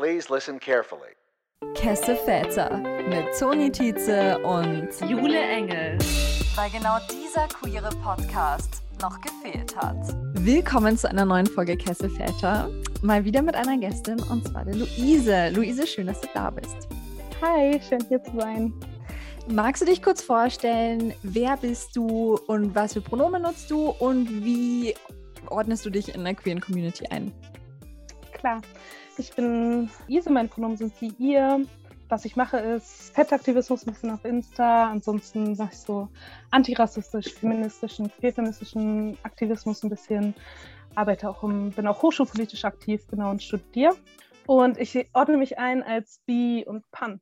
Please listen carefully. Kesse Väter mit Toni Tietze und Jule Engel. Weil genau dieser queere Podcast noch gefehlt hat. Willkommen zu einer neuen Folge Kesse Väter. Mal wieder mit einer Gästin und zwar der Luise. Luise, schön, dass du da bist. Hi, schön hier zu sein. Magst du dich kurz vorstellen, wer bist du und was für Pronomen nutzt du und wie ordnest du dich in der queeren Community ein? Klar, ich bin Ise, meine Pronomen sind sie, ihr. Was ich mache, ist Fettaktivismus ein bisschen auf Insta. Ansonsten mache ich so antirassistisch, feministischen, queerfeministischen Aktivismus ein bisschen. Arbeite auch im, bin auch hochschulpolitisch aktiv, genau, und studiere. Und ich ordne mich ein als Bi und Pan.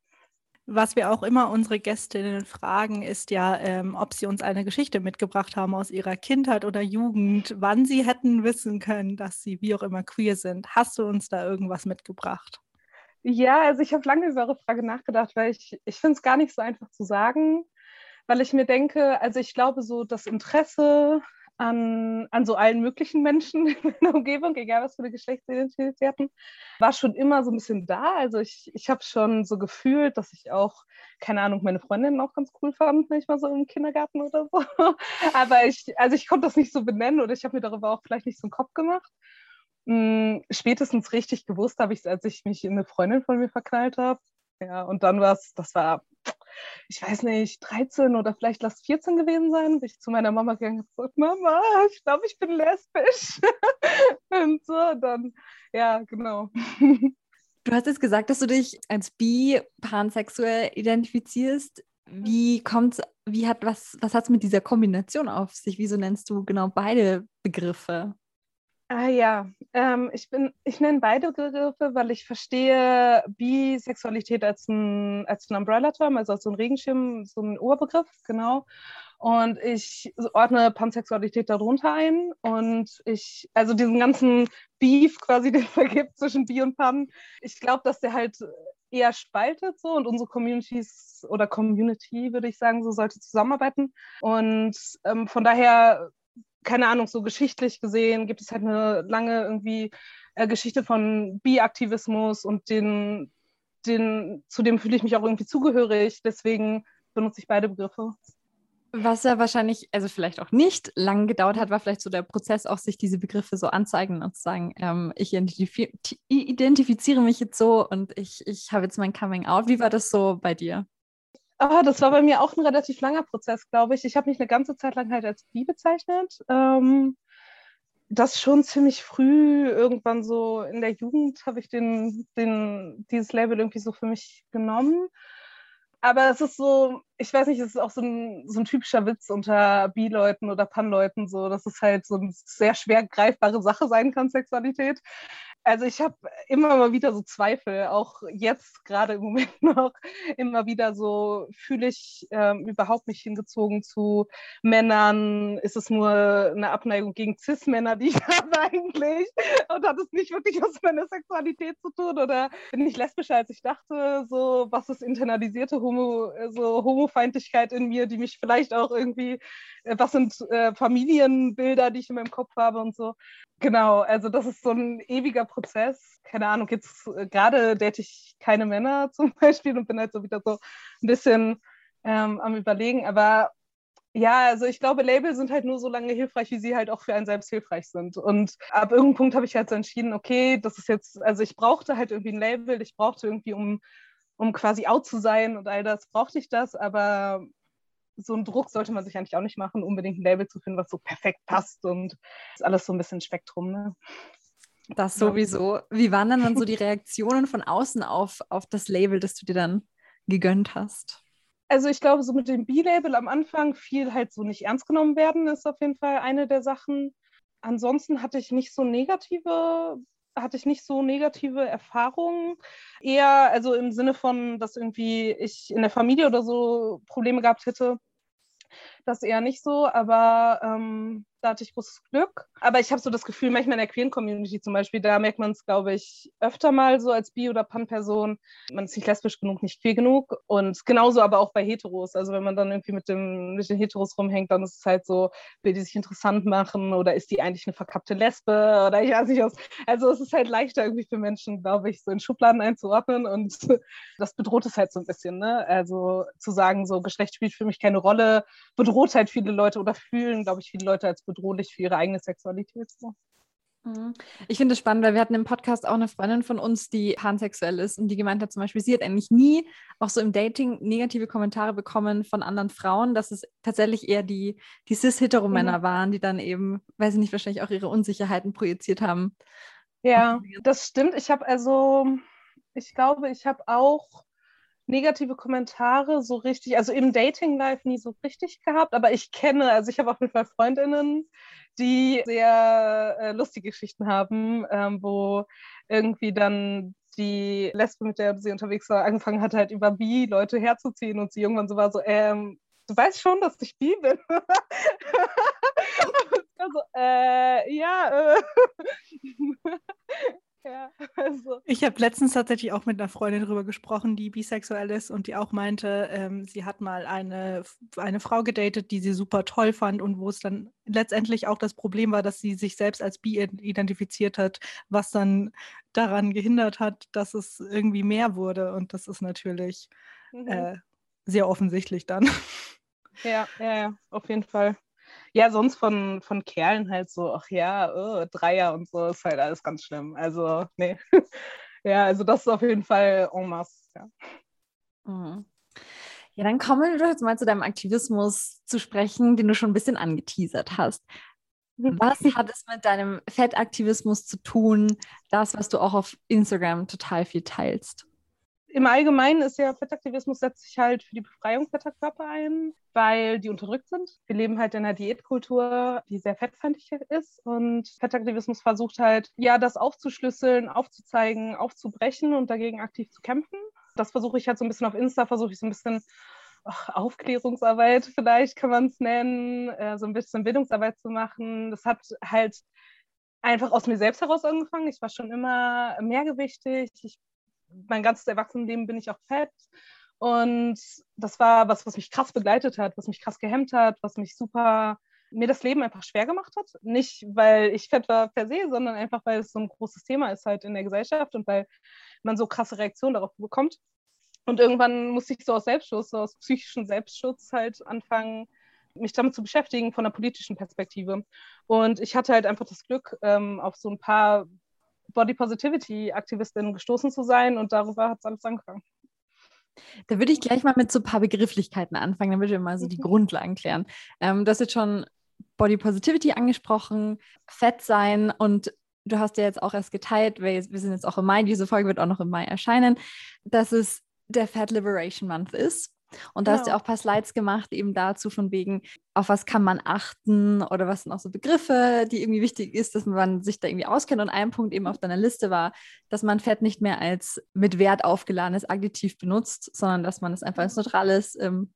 Was wir auch immer unsere Gästinnen fragen, ist ja, ähm, ob sie uns eine Geschichte mitgebracht haben aus ihrer Kindheit oder Jugend, wann sie hätten wissen können, dass sie wie auch immer queer sind. Hast du uns da irgendwas mitgebracht? Ja, also ich habe lange über eure Frage nachgedacht, weil ich, ich finde es gar nicht so einfach zu sagen, weil ich mir denke, also ich glaube, so das Interesse an, an so allen möglichen Menschen in der Umgebung, egal was für eine Geschlechtsidentität sie hatten, war schon immer so ein bisschen da. Also ich, ich habe schon so gefühlt, dass ich auch, keine Ahnung, meine Freundinnen auch ganz cool fand, manchmal so im Kindergarten oder so. Aber ich, also ich konnte das nicht so benennen oder ich habe mir darüber auch vielleicht nicht so einen Kopf gemacht. Hm, spätestens richtig gewusst habe ich es, als ich mich in eine Freundin von mir verknallt habe. Ja, und dann war es, das war ich weiß nicht, 13 oder vielleicht lass 14 gewesen sein, bin ich zu meiner Mama gegangen und gesagt, Mama, ich glaube, ich bin lesbisch. und so, dann, ja, genau. Du hast jetzt gesagt, dass du dich als bi pansexuell identifizierst. Wie kommt wie hat was, was hat es mit dieser Kombination auf sich? Wieso nennst du genau beide Begriffe? Ah ja, ähm, ich bin, ich nenne beide Begriffe, weil ich verstehe Bisexualität als ein, als ein Umbrella-Term, also als so ein Regenschirm, so ein Oberbegriff, genau. Und ich ordne Pansexualität darunter ein. Und ich, also diesen ganzen Beef quasi, den es gibt zwischen Bi und Pan, ich glaube, dass der halt eher spaltet so und unsere Communities oder Community, würde ich sagen, so sollte zusammenarbeiten. Und ähm, von daher keine Ahnung, so geschichtlich gesehen gibt es halt eine lange irgendwie äh, Geschichte von Bi-Aktivismus und den, den, zu dem fühle ich mich auch irgendwie zugehörig. Deswegen benutze ich beide Begriffe. Was ja wahrscheinlich, also vielleicht auch nicht lang gedauert hat, war vielleicht so der Prozess, auch sich diese Begriffe so anzeigen und zu sagen, ähm, ich identifiz identifiziere mich jetzt so und ich, ich habe jetzt mein Coming Out. Wie war das so bei dir? Oh, das war bei mir auch ein relativ langer Prozess, glaube ich. Ich habe mich eine ganze Zeit lang halt als bi bezeichnet. Ähm, das schon ziemlich früh, irgendwann so in der Jugend, habe ich den, den, dieses Label irgendwie so für mich genommen. Aber es ist so, ich weiß nicht, es ist auch so ein, so ein typischer Witz unter Bi-Leuten oder Pan-Leuten, so, dass es halt so eine sehr schwer greifbare Sache sein kann, Sexualität. Also ich habe immer mal wieder so Zweifel, auch jetzt gerade im Moment noch immer wieder so, fühle ich ähm, überhaupt nicht hingezogen zu Männern? Ist es nur eine Abneigung gegen Cis-Männer, die ich habe eigentlich? Und hat es nicht wirklich was mit meiner Sexualität zu tun? Oder bin ich lesbischer, als ich dachte? So, was ist internalisierte Homo, so Homofeindlichkeit in mir, die mich vielleicht auch irgendwie, äh, was sind äh, Familienbilder, die ich in meinem Kopf habe und so. Genau, also das ist so ein ewiger Prozess. Keine Ahnung, jetzt äh, gerade date ich keine Männer zum Beispiel und bin halt so wieder so ein bisschen ähm, am Überlegen. Aber ja, also ich glaube, Label sind halt nur so lange hilfreich, wie sie halt auch für einen selbst hilfreich sind. Und ab irgendeinem Punkt habe ich halt so entschieden, okay, das ist jetzt, also ich brauchte halt irgendwie ein Label, ich brauchte irgendwie, um, um quasi out zu sein und all das, brauchte ich das, aber so einen Druck sollte man sich eigentlich auch nicht machen, unbedingt ein Label zu finden, was so perfekt passt und ist alles so ein bisschen Spektrum. Ne? Das sowieso. Wie waren dann, dann so die Reaktionen von außen auf, auf das Label, das du dir dann gegönnt hast? Also ich glaube, so mit dem B-Label am Anfang viel halt so nicht ernst genommen werden, ist auf jeden Fall eine der Sachen. Ansonsten hatte ich nicht so negative hatte ich nicht so negative Erfahrungen. Eher, also im Sinne von, dass irgendwie ich in der Familie oder so Probleme gehabt hätte, das eher nicht so, aber ähm, Da hatte ich großes Glück. Aber ich habe so das Gefühl, manchmal in der queeren Community zum Beispiel, da merkt man es, glaube ich, öfter mal so als Bi- oder Pan-Person. Man ist nicht lesbisch genug, nicht queer genug. Und genauso aber auch bei Heteros. Also wenn man dann irgendwie mit, dem, mit den Heteros rumhängt, dann ist es halt so, will die sich interessant machen oder ist die eigentlich eine verkappte Lesbe oder ich weiß nicht was. Also es ist halt leichter irgendwie für Menschen, glaube ich, so in Schubladen einzuordnen und das bedroht es halt so ein bisschen. Ne? Also zu sagen, so Geschlecht spielt für mich keine Rolle, bedroht halt viele Leute oder fühlen, glaube ich, viele Leute als bedrohlich für ihre eigene Sexualität. So. Mhm. Ich finde es spannend, weil wir hatten im Podcast auch eine Freundin von uns, die pansexuell ist und die gemeint hat zum Beispiel, sie hat eigentlich nie auch so im Dating negative Kommentare bekommen von anderen Frauen, dass es tatsächlich eher die, die cis-hetero-Männer mhm. waren, die dann eben, weiß ich nicht, wahrscheinlich auch ihre Unsicherheiten projiziert haben. Ja, das stimmt. Ich habe also, ich glaube, ich habe auch negative Kommentare so richtig, also im Dating Life nie so richtig gehabt, aber ich kenne, also ich habe auf jeden Fall Freundinnen, die sehr äh, lustige Geschichten haben, ähm, wo irgendwie dann die Lesbe, mit der sie unterwegs war, angefangen hat, halt über Bi Leute herzuziehen und sie irgendwann so war so, ähm, du weißt schon, dass ich Bi bin. also, äh, ja, äh. Ja, also. Ich habe letztens tatsächlich auch mit einer Freundin darüber gesprochen, die bisexuell ist und die auch meinte, ähm, sie hat mal eine, eine Frau gedatet, die sie super toll fand und wo es dann letztendlich auch das Problem war, dass sie sich selbst als bi identifiziert hat, was dann daran gehindert hat, dass es irgendwie mehr wurde. Und das ist natürlich mhm. äh, sehr offensichtlich dann. Ja, ja, ja, auf jeden Fall. Ja, sonst von, von Kerlen halt so, ach ja, oh, Dreier und so ist halt alles ganz schlimm. Also, nee. ja, also das ist auf jeden Fall en masse, ja. Mhm. Ja, dann kommen wir jetzt mal zu deinem Aktivismus zu sprechen, den du schon ein bisschen angeteasert hast. Was hat es mit deinem Fettaktivismus zu tun, das, was du auch auf Instagram total viel teilst? Im Allgemeinen ist ja Fettaktivismus setzt sich halt für die Befreiung fetter Körper ein, weil die unterdrückt sind. Wir leben halt in einer Diätkultur, die sehr fettfeindlich ist und Fettaktivismus versucht halt, ja, das aufzuschlüsseln, aufzuzeigen, aufzubrechen und dagegen aktiv zu kämpfen. Das versuche ich halt so ein bisschen auf Insta, versuche ich so ein bisschen ach, Aufklärungsarbeit vielleicht kann man es nennen, äh, so ein bisschen Bildungsarbeit zu machen. Das hat halt einfach aus mir selbst heraus angefangen. Ich war schon immer mehrgewichtig. Ich mein ganzes Erwachsenenleben bin ich auch fett. Und das war was, was mich krass begleitet hat, was mich krass gehemmt hat, was mich super, mir das Leben einfach schwer gemacht hat. Nicht, weil ich fett war per se, sondern einfach, weil es so ein großes Thema ist halt in der Gesellschaft und weil man so krasse Reaktionen darauf bekommt. Und irgendwann musste ich so aus Selbstschutz, so aus psychischem Selbstschutz halt anfangen, mich damit zu beschäftigen von einer politischen Perspektive. Und ich hatte halt einfach das Glück, ähm, auf so ein paar Body Positivity Aktivistin gestoßen zu sein und darüber hat es alles angefangen. Da würde ich gleich mal mit so ein paar Begrifflichkeiten anfangen, damit wir mal so die mhm. Grundlagen klären. Ähm, du hast jetzt schon Body Positivity angesprochen, Fett sein und du hast ja jetzt auch erst geteilt, weil wir sind jetzt auch im Mai, diese Folge wird auch noch im Mai erscheinen, dass es der Fat Liberation Month ist. Und da genau. hast du auch ein paar Slides gemacht, eben dazu von wegen, auf was kann man achten oder was sind auch so Begriffe, die irgendwie wichtig ist, dass man sich da irgendwie auskennt. Und ein Punkt eben auf deiner Liste war, dass man Fett nicht mehr als mit Wert aufgeladenes Adjektiv benutzt, sondern dass man es einfach als neutrales ähm,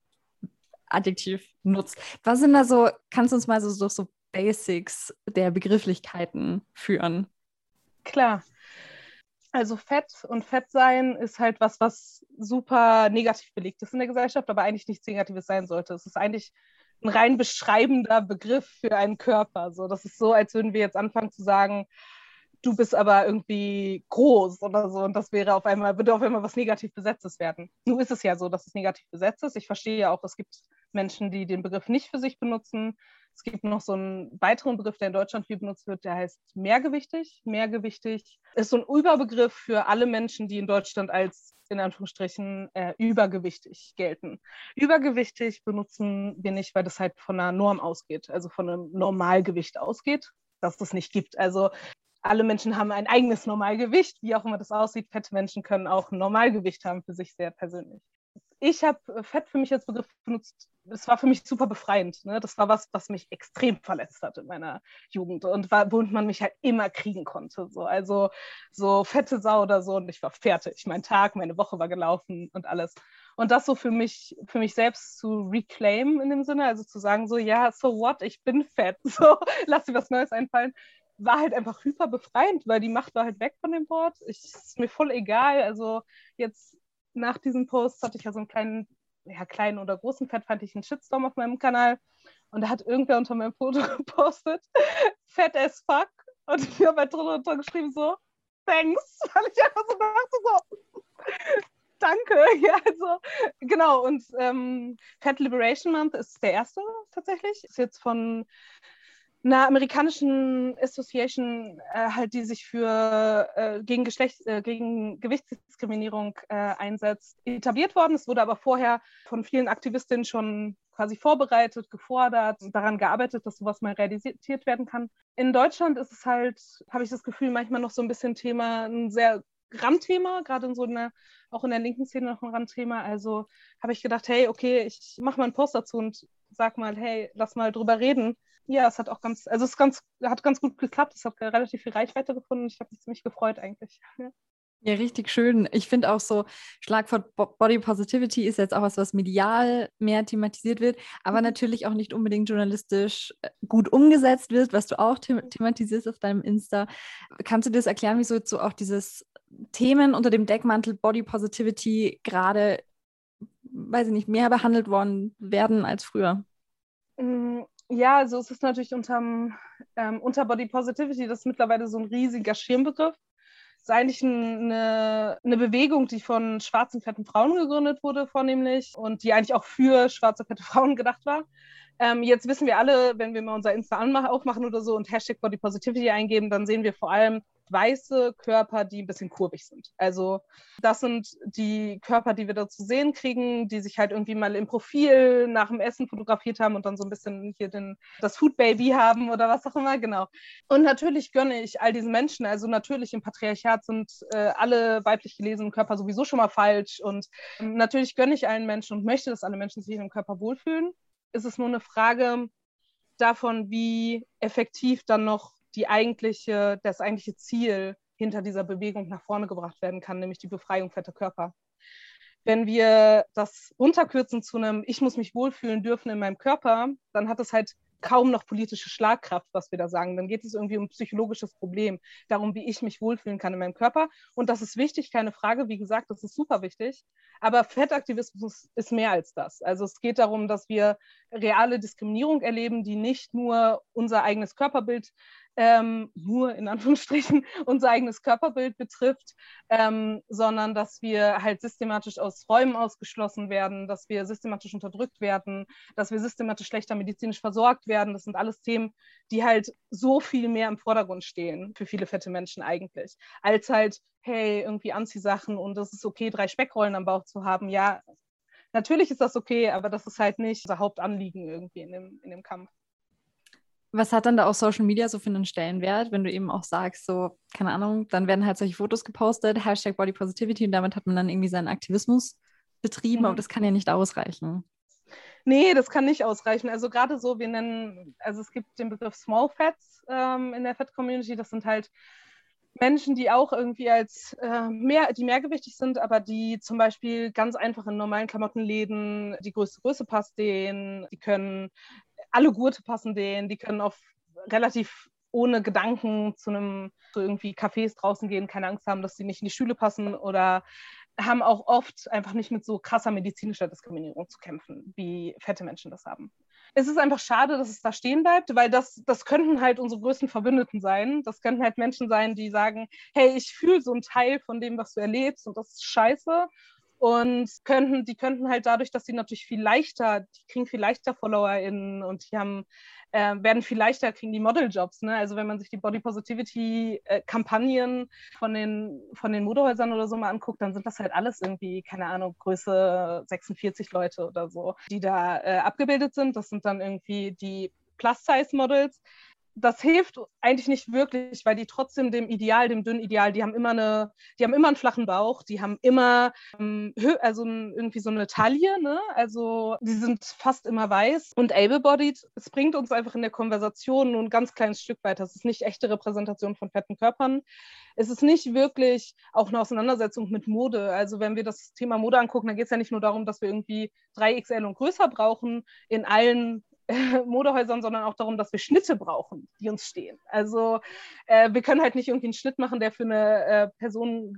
Adjektiv nutzt. Was sind da so, kannst du uns mal so, so, so Basics der Begrifflichkeiten führen? Klar. Also Fett und Fettsein ist halt was, was super negativ belegt ist in der Gesellschaft, aber eigentlich nichts Negatives sein sollte. Es ist eigentlich ein rein beschreibender Begriff für einen Körper. So, das ist so, als würden wir jetzt anfangen zu sagen, du bist aber irgendwie groß oder so und das wäre auf einmal, würde auf einmal was negativ besetztes werden. Nun ist es ja so, dass es negativ besetzt ist. Ich verstehe ja auch, es gibt Menschen, die den Begriff nicht für sich benutzen. Es gibt noch so einen weiteren Begriff, der in Deutschland viel benutzt wird, der heißt mehrgewichtig. Mehrgewichtig ist so ein Überbegriff für alle Menschen, die in Deutschland als in Anführungsstrichen äh, übergewichtig gelten. Übergewichtig benutzen wir nicht, weil das halt von einer Norm ausgeht, also von einem Normalgewicht ausgeht, dass es nicht gibt. Also alle Menschen haben ein eigenes Normalgewicht, wie auch immer das aussieht. Fette Menschen können auch ein Normalgewicht haben für sich sehr persönlich ich habe äh, Fett für mich als Begriff benutzt. Es war für mich super befreiend. Ne? Das war was, was mich extrem verletzt hat in meiner Jugend und war, womit man mich halt immer kriegen konnte. So. Also so fette Sau oder so und ich war fertig. Mein Tag, meine Woche war gelaufen und alles. Und das so für mich, für mich selbst zu reclaim in dem Sinne, also zu sagen, so, ja, so what, ich bin fett, so, lass dir was Neues einfallen, war halt einfach hyper befreiend, weil die Macht war halt weg von dem Wort. Ich, ist mir voll egal. Also jetzt nach diesem Post hatte ich ja so einen kleinen, ja, kleinen oder großen Fett, fand ich einen Shitstorm auf meinem Kanal. Und da hat irgendwer unter meinem Foto gepostet, fett as fuck. Und ich habe halt drunter geschrieben so, thanks, weil ich einfach so dachte so, danke. Ja, also, genau. Und ähm, Fat Liberation Month ist der erste tatsächlich. Ist jetzt von einer amerikanischen Association, äh, halt, die sich für äh, gegen, Geschlecht, äh, gegen Gewichtsdiskriminierung äh, einsetzt, etabliert worden. Es wurde aber vorher von vielen Aktivistinnen schon quasi vorbereitet, gefordert, daran gearbeitet, dass sowas mal realisiert werden kann. In Deutschland ist es halt, habe ich das Gefühl, manchmal noch so ein bisschen Thema, ein sehr Randthema, gerade in so einer, auch in der linken Szene noch ein Randthema. Also habe ich gedacht, hey, okay, ich mache mal einen Post dazu und sag mal, hey, lass mal drüber reden ja, es hat auch ganz, also es ganz, hat ganz gut geklappt. Es hat relativ viel Reichweite gefunden. Ich habe mich ziemlich gefreut eigentlich. Ja. Ja, richtig schön. Ich finde auch so, Schlagwort Body Positivity ist jetzt auch was, was medial mehr thematisiert wird, aber mhm. natürlich auch nicht unbedingt journalistisch äh, gut umgesetzt wird, was du auch the thematisierst auf deinem Insta. Kannst du dir das erklären, wieso jetzt so auch dieses Themen unter dem Deckmantel Body Positivity gerade, weiß ich nicht, mehr behandelt worden werden als früher? Ja, also es ist natürlich unterm, ähm, unter Body Positivity, das ist mittlerweile so ein riesiger Schirmbegriff. Es ist eigentlich eine, eine Bewegung, die von schwarzen, fetten Frauen gegründet wurde, vornehmlich, und die eigentlich auch für schwarze, fette Frauen gedacht war. Ähm, jetzt wissen wir alle, wenn wir mal unser Insta aufmachen oder so und Hashtag Body Positivity eingeben, dann sehen wir vor allem weiße Körper, die ein bisschen kurvig sind. Also das sind die Körper, die wir da zu sehen kriegen, die sich halt irgendwie mal im Profil nach dem Essen fotografiert haben und dann so ein bisschen hier den, das Food Baby haben oder was auch immer, genau. Und natürlich gönne ich all diesen Menschen, also natürlich im Patriarchat sind äh, alle weiblich gelesenen Körper sowieso schon mal falsch und ähm, natürlich gönne ich allen Menschen und möchte, dass alle Menschen sich in ihrem Körper wohlfühlen. Ist es nur eine Frage davon, wie effektiv dann noch die eigentliche, das eigentliche Ziel hinter dieser Bewegung nach vorne gebracht werden kann, nämlich die Befreiung fetter Körper. Wenn wir das runterkürzen zu einem Ich muss mich wohlfühlen dürfen in meinem Körper, dann hat es halt kaum noch politische Schlagkraft, was wir da sagen. Dann geht es irgendwie um ein psychologisches Problem, darum, wie ich mich wohlfühlen kann in meinem Körper. Und das ist wichtig, keine Frage. Wie gesagt, das ist super wichtig. Aber Fettaktivismus ist mehr als das. Also es geht darum, dass wir reale Diskriminierung erleben, die nicht nur unser eigenes Körperbild ähm, nur in Anführungsstrichen unser eigenes Körperbild betrifft, ähm, sondern dass wir halt systematisch aus Räumen ausgeschlossen werden, dass wir systematisch unterdrückt werden, dass wir systematisch schlechter medizinisch versorgt werden. Das sind alles Themen, die halt so viel mehr im Vordergrund stehen für viele fette Menschen eigentlich, als halt, hey, irgendwie Anziehsachen und es ist okay, drei Speckrollen am Bauch zu haben. Ja, natürlich ist das okay, aber das ist halt nicht unser Hauptanliegen irgendwie in dem, in dem Kampf. Was hat dann da auch Social Media so für einen Stellenwert, wenn du eben auch sagst, so, keine Ahnung, dann werden halt solche Fotos gepostet, Hashtag Body Positivity und damit hat man dann irgendwie seinen Aktivismus betrieben, mhm. aber das kann ja nicht ausreichen. Nee, das kann nicht ausreichen. Also gerade so, wir nennen, also es gibt den Begriff Small Fats ähm, in der Fat Community, das sind halt Menschen, die auch irgendwie als äh, mehr, die mehrgewichtig sind, aber die zum Beispiel ganz einfach in normalen Klamottenläden die größte Größe passt denen, die können alle Gurte passen denen, die können auf relativ ohne Gedanken zu einem, zu irgendwie Cafés draußen gehen, keine Angst haben, dass sie nicht in die Schule passen oder haben auch oft einfach nicht mit so krasser medizinischer Diskriminierung zu kämpfen, wie fette Menschen das haben. Es ist einfach schade, dass es da stehen bleibt, weil das, das könnten halt unsere größten Verbündeten sein. Das könnten halt Menschen sein, die sagen, hey, ich fühle so einen Teil von dem, was du erlebst und das ist scheiße und könnten, die könnten halt dadurch, dass sie natürlich viel leichter, die kriegen viel leichter FollowerInnen und die haben, äh, werden viel leichter, kriegen die Modeljobs. Ne? Also wenn man sich die Body Positivity-Kampagnen von den, von den Modehäusern oder so mal anguckt, dann sind das halt alles irgendwie, keine Ahnung, Größe 46 Leute oder so, die da äh, abgebildet sind. Das sind dann irgendwie die Plus-Size-Models das hilft eigentlich nicht wirklich, weil die trotzdem dem Ideal, dem dünnen Ideal, die haben immer eine, die haben immer einen flachen Bauch, die haben immer ähm, also irgendwie so eine Taille, ne? Also die sind fast immer weiß und able-bodied. Es bringt uns einfach in der Konversation nur ein ganz kleines Stück weiter. Es ist nicht echte Repräsentation von fetten Körpern. Es ist nicht wirklich auch eine Auseinandersetzung mit Mode. Also wenn wir das Thema Mode angucken, dann geht es ja nicht nur darum, dass wir irgendwie 3XL und größer brauchen in allen Modehäusern, sondern auch darum, dass wir Schnitte brauchen, die uns stehen. Also äh, wir können halt nicht irgendwie einen Schnitt machen, der für eine äh, Person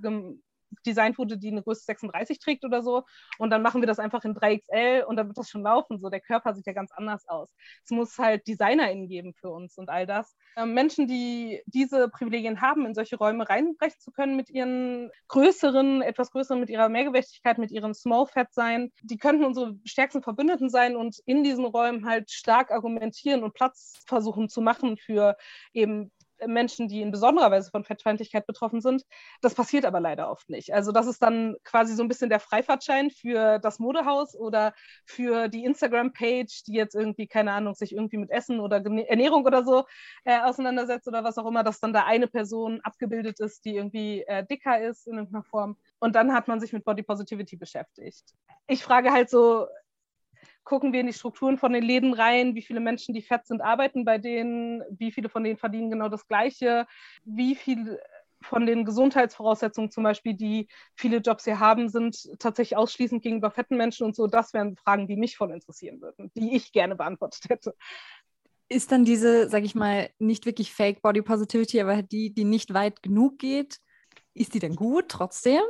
designt wurde, die eine Größe 36 trägt oder so. Und dann machen wir das einfach in 3XL und dann wird das schon laufen. So, der Körper sieht ja ganz anders aus. Es muss halt DesignerInnen geben für uns und all das. Ähm, Menschen, die diese Privilegien haben, in solche Räume reinbrechen zu können mit ihren größeren, etwas größeren, mit ihrer Mehrgewichtigkeit, mit ihrem Small Fat sein, die könnten unsere stärksten Verbündeten sein und in diesen Räumen halt stark argumentieren und Platz versuchen zu machen für eben Menschen, die in besonderer Weise von Fettfeindlichkeit betroffen sind. Das passiert aber leider oft nicht. Also das ist dann quasi so ein bisschen der Freifahrtschein für das Modehaus oder für die Instagram-Page, die jetzt irgendwie, keine Ahnung, sich irgendwie mit Essen oder Ernährung oder so äh, auseinandersetzt oder was auch immer, dass dann da eine Person abgebildet ist, die irgendwie äh, dicker ist in irgendeiner Form. Und dann hat man sich mit Body Positivity beschäftigt. Ich frage halt so, gucken wir in die Strukturen von den Läden rein, wie viele Menschen, die fett sind, arbeiten bei denen, wie viele von denen verdienen genau das Gleiche, wie viel von den Gesundheitsvoraussetzungen zum Beispiel, die viele Jobs hier haben, sind tatsächlich ausschließend gegenüber fetten Menschen und so. Das wären Fragen, die mich voll interessieren würden, die ich gerne beantwortet hätte. Ist dann diese, sag ich mal, nicht wirklich Fake Body Positivity, aber die, die nicht weit genug geht, ist die denn gut trotzdem?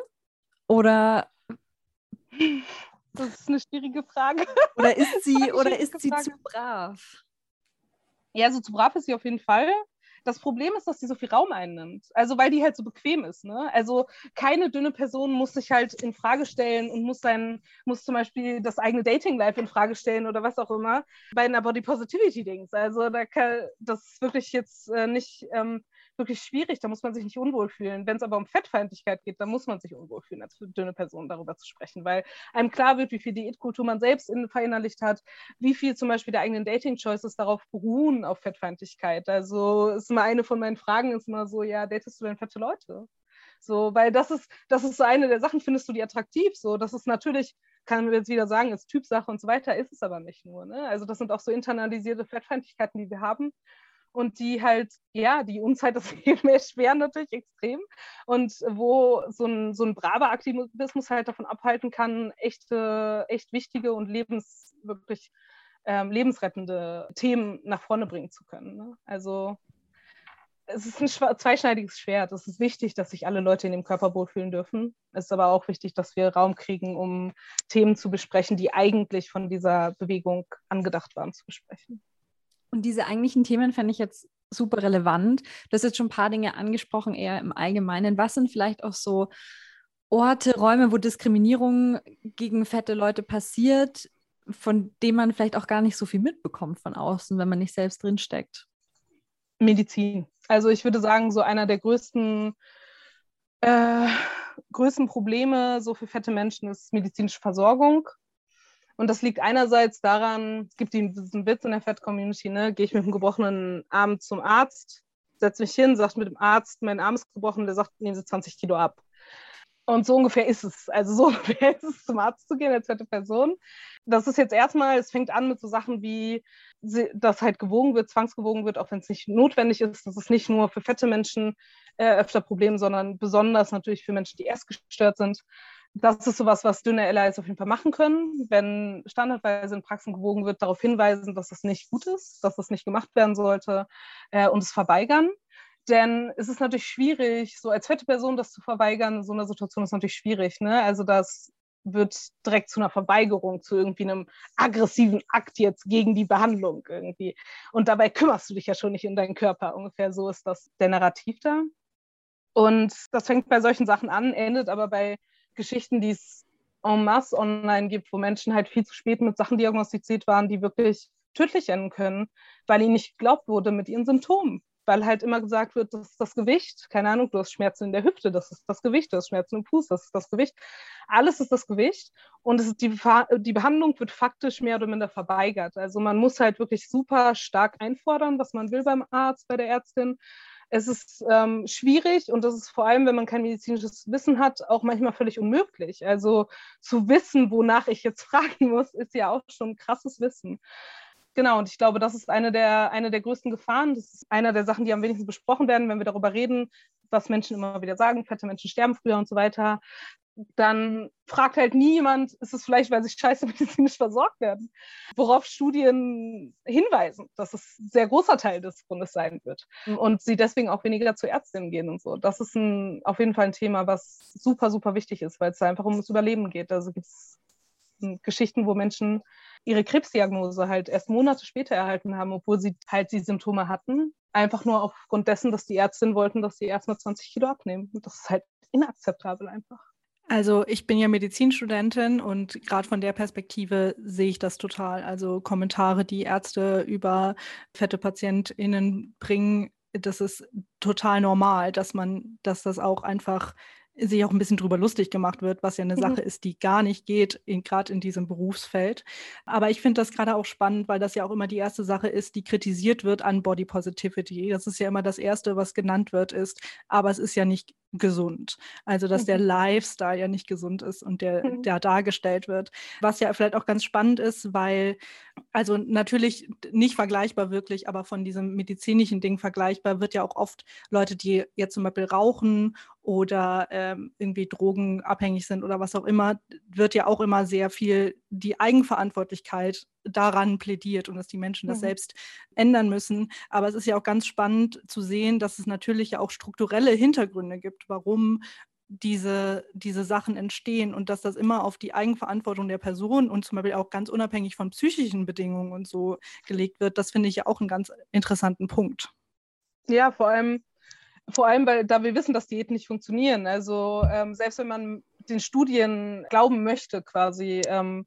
Oder das ist eine schwierige Frage. Oder ist sie, oder ist sie zu brav? Ja, so zu brav ist sie auf jeden Fall. Das Problem ist, dass sie so viel Raum einnimmt. Also weil die halt so bequem ist. Ne? Also keine dünne Person muss sich halt in Frage stellen und muss sein, muss zum Beispiel das eigene Dating-Life in Frage stellen oder was auch immer bei einer Body Positivity-Dings. Also da kann, das ist wirklich jetzt äh, nicht ähm, wirklich schwierig, da muss man sich nicht unwohl fühlen. Wenn es aber um Fettfeindlichkeit geht, dann muss man sich unwohl fühlen, als dünne Person darüber zu sprechen, weil einem klar wird, wie viel Diätkultur man selbst in, verinnerlicht hat, wie viel zum Beispiel der eigenen Dating-Choices darauf beruhen, auf Fettfeindlichkeit. Also ist immer eine von meinen Fragen, ist immer so, ja, datest du denn fette Leute? So, weil das ist, das ist so eine der Sachen, findest du die attraktiv? So, das ist natürlich, kann man jetzt wieder sagen, ist Typsache und so weiter, ist es aber nicht nur. Ne? Also das sind auch so internalisierte Fettfeindlichkeiten, die wir haben und die halt, ja, die uns halt das Leben erschweren natürlich extrem und wo so ein, so ein braver Aktivismus halt davon abhalten kann, echte, echt wichtige und lebens, wirklich ähm, lebensrettende Themen nach vorne bringen zu können. Ne? Also es ist ein zweischneidiges Schwert. Es ist wichtig, dass sich alle Leute in dem Körper wohlfühlen dürfen. Es ist aber auch wichtig, dass wir Raum kriegen, um Themen zu besprechen, die eigentlich von dieser Bewegung angedacht waren zu besprechen. Und diese eigentlichen Themen fände ich jetzt super relevant. Du hast jetzt schon ein paar Dinge angesprochen, eher im Allgemeinen. Was sind vielleicht auch so Orte, Räume, wo Diskriminierung gegen fette Leute passiert, von denen man vielleicht auch gar nicht so viel mitbekommt von außen, wenn man nicht selbst drinsteckt? Medizin. Also ich würde sagen, so einer der größten, äh, größten Probleme so für fette Menschen ist medizinische Versorgung. Und das liegt einerseits daran, es gibt diesen Witz in der Fett-Community, ne? gehe ich mit einem gebrochenen Arm zum Arzt, setze mich hin, sagt mit dem Arzt, mein Arm ist gebrochen, der sagt, nehmen Sie 20 Kilo ab. Und so ungefähr ist es. Also so ungefähr ist es, zum Arzt zu gehen als fette Person. Das ist jetzt erstmal, es fängt an mit so Sachen wie, dass halt gewogen wird, zwangsgewogen wird, auch wenn es nicht notwendig ist. Das ist nicht nur für fette Menschen äh, öfter Problem, sondern besonders natürlich für Menschen, die erst gestört sind das ist sowas, was dünne Allies auf jeden Fall machen können, wenn standardweise in Praxen gewogen wird, darauf hinweisen, dass es nicht gut ist, dass es nicht gemacht werden sollte äh, und es verweigern. Denn es ist natürlich schwierig, so als fette Person das zu verweigern, in so einer Situation ist natürlich schwierig. Ne? Also das wird direkt zu einer Verweigerung, zu irgendwie einem aggressiven Akt jetzt gegen die Behandlung irgendwie. Und dabei kümmerst du dich ja schon nicht um deinen Körper. Ungefähr so ist das der Narrativ da. Und das fängt bei solchen Sachen an, endet aber bei Geschichten, die es en masse online gibt, wo Menschen halt viel zu spät mit Sachen diagnostiziert waren, die wirklich tödlich enden können, weil ihnen nicht geglaubt wurde mit ihren Symptomen. weil halt immer gesagt wird, das ist das Gewicht. Keine Ahnung, du hast Schmerzen in der Hüfte, das ist das Gewicht, du hast Schmerzen im Fuß, das ist das Gewicht. Alles ist das Gewicht und es ist die, die Behandlung wird faktisch mehr oder minder verweigert. Also man muss halt wirklich super stark einfordern, was man will beim Arzt, bei der Ärztin. Es ist ähm, schwierig und das ist vor allem, wenn man kein medizinisches Wissen hat, auch manchmal völlig unmöglich. Also zu wissen, wonach ich jetzt fragen muss, ist ja auch schon krasses Wissen. Genau, und ich glaube, das ist eine der, eine der größten Gefahren. Das ist eine der Sachen, die am wenigsten besprochen werden, wenn wir darüber reden, was Menschen immer wieder sagen, fette Menschen sterben früher und so weiter. Dann fragt halt nie jemand, ist es vielleicht, weil sie scheiße medizinisch versorgt werden, worauf Studien hinweisen, dass es ein sehr großer Teil des Grundes sein wird und sie deswegen auch weniger zu Ärztinnen gehen und so. Das ist ein, auf jeden Fall ein Thema, was super, super wichtig ist, weil es einfach um das Überleben geht. Also gibt es Geschichten, wo Menschen ihre Krebsdiagnose halt erst Monate später erhalten haben, obwohl sie halt die Symptome hatten. Einfach nur aufgrund dessen, dass die Ärztin wollten, dass sie erstmal 20 Kilo abnehmen. Und das ist halt inakzeptabel einfach. Also ich bin ja Medizinstudentin und gerade von der Perspektive sehe ich das total. Also Kommentare, die Ärzte über fette PatientInnen bringen, das ist total normal, dass man, dass das auch einfach sich auch ein bisschen drüber lustig gemacht wird, was ja eine mhm. Sache ist, die gar nicht geht, gerade in diesem Berufsfeld. Aber ich finde das gerade auch spannend, weil das ja auch immer die erste Sache ist, die kritisiert wird an Body Positivity. Das ist ja immer das Erste, was genannt wird, ist, aber es ist ja nicht gesund. Also, dass mhm. der Lifestyle ja nicht gesund ist und der, mhm. der dargestellt wird. Was ja vielleicht auch ganz spannend ist, weil, also natürlich nicht vergleichbar wirklich, aber von diesem medizinischen Ding vergleichbar wird ja auch oft Leute, die jetzt zum Beispiel rauchen oder ähm, irgendwie drogenabhängig sind oder was auch immer, wird ja auch immer sehr viel die Eigenverantwortlichkeit daran plädiert und dass die Menschen das mhm. selbst ändern müssen. Aber es ist ja auch ganz spannend zu sehen, dass es natürlich ja auch strukturelle Hintergründe gibt, warum diese, diese Sachen entstehen und dass das immer auf die Eigenverantwortung der Person und zum Beispiel auch ganz unabhängig von psychischen Bedingungen und so gelegt wird, das finde ich ja auch einen ganz interessanten Punkt. Ja, vor allem, vor allem, weil da wir wissen, dass Diäten nicht funktionieren. Also ähm, selbst wenn man den Studien glauben möchte, quasi, ähm,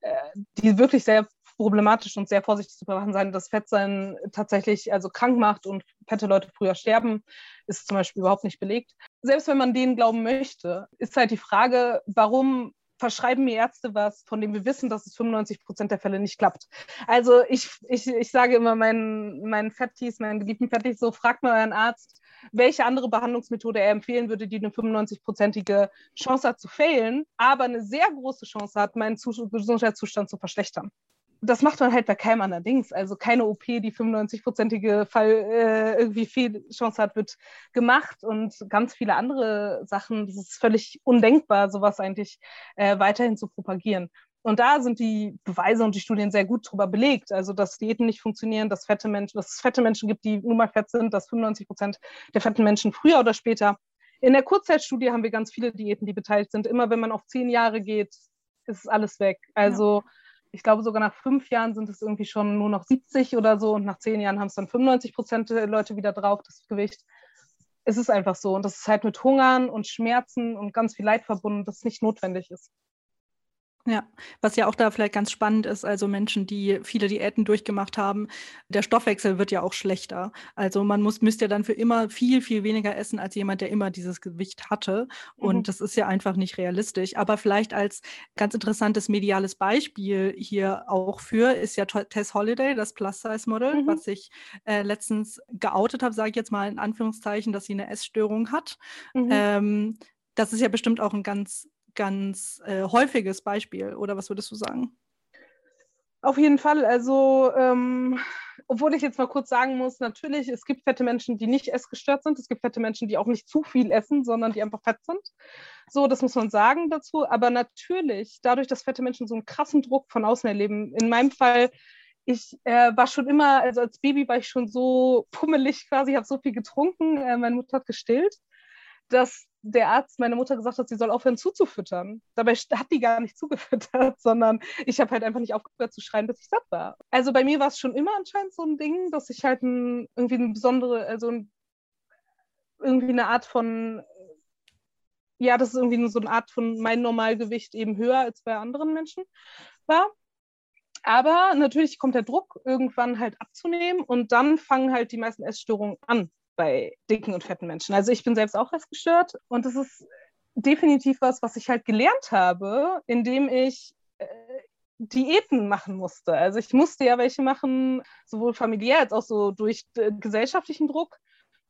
äh, die wirklich sehr problematisch und sehr vorsichtig zu betrachten sein, dass Fettsein tatsächlich also krank macht und fette Leute früher sterben, ist zum Beispiel überhaupt nicht belegt. Selbst wenn man denen glauben möchte, ist halt die Frage, warum verschreiben mir Ärzte was, von dem wir wissen, dass es 95 Prozent der Fälle nicht klappt. Also ich, ich, ich sage immer meinen, meinen Fettis, meinen geliebten Fettis so, fragt mal euren Arzt, welche andere Behandlungsmethode er empfehlen würde, die eine 95-prozentige Chance hat zu failen, aber eine sehr große Chance hat, meinen Gesundheitszustand zu verschlechtern das macht man halt bei keinem anderen Dings. Also keine OP, die 95-prozentige Fall äh, irgendwie viel Chance hat, wird gemacht und ganz viele andere Sachen. Das ist völlig undenkbar, sowas eigentlich äh, weiterhin zu propagieren. Und da sind die Beweise und die Studien sehr gut darüber belegt. Also, dass Diäten nicht funktionieren, dass, fette Menschen, dass es fette Menschen gibt, die nun mal fett sind, dass 95 Prozent der fetten Menschen früher oder später. In der Kurzzeitstudie haben wir ganz viele Diäten, die beteiligt sind. Immer wenn man auf zehn Jahre geht, ist alles weg. Also, ja ich glaube, sogar nach fünf Jahren sind es irgendwie schon nur noch 70 oder so und nach zehn Jahren haben es dann 95 Prozent der Leute wieder drauf, das Gewicht. Es ist einfach so und das ist halt mit Hungern und Schmerzen und ganz viel Leid verbunden, das nicht notwendig ist. Ja, was ja auch da vielleicht ganz spannend ist, also Menschen, die viele Diäten durchgemacht haben, der Stoffwechsel wird ja auch schlechter. Also man muss, müsste ja dann für immer viel, viel weniger essen als jemand, der immer dieses Gewicht hatte. Und mhm. das ist ja einfach nicht realistisch. Aber vielleicht als ganz interessantes mediales Beispiel hier auch für ist ja Tess Holiday, das Plus-Size-Model, mhm. was ich äh, letztens geoutet habe, sage ich jetzt mal in Anführungszeichen, dass sie eine Essstörung hat. Mhm. Ähm, das ist ja bestimmt auch ein ganz ganz äh, häufiges Beispiel, oder was würdest du sagen? Auf jeden Fall. Also, ähm, obwohl ich jetzt mal kurz sagen muss, natürlich, es gibt fette Menschen, die nicht essgestört sind. Es gibt fette Menschen, die auch nicht zu viel essen, sondern die einfach fett sind. So, das muss man sagen dazu. Aber natürlich, dadurch, dass fette Menschen so einen krassen Druck von außen erleben, in meinem Fall, ich äh, war schon immer, also als Baby war ich schon so pummelig quasi, habe so viel getrunken, äh, meine Mutter hat gestillt, dass der Arzt meine Mutter gesagt hat, sie soll aufhören zuzufüttern. Dabei hat die gar nicht zugefüttert, sondern ich habe halt einfach nicht aufgehört zu schreien, bis ich satt war. Also bei mir war es schon immer anscheinend so ein Ding, dass ich halt ein, irgendwie eine besondere, also ein, irgendwie eine Art von, ja, das ist irgendwie so eine Art von mein Normalgewicht eben höher als bei anderen Menschen war. Aber natürlich kommt der Druck irgendwann halt abzunehmen und dann fangen halt die meisten Essstörungen an bei dicken und fetten Menschen. Also ich bin selbst auch essgestört und das ist definitiv was, was ich halt gelernt habe, indem ich äh, Diäten machen musste. Also ich musste ja welche machen, sowohl familiär als auch so durch äh, gesellschaftlichen Druck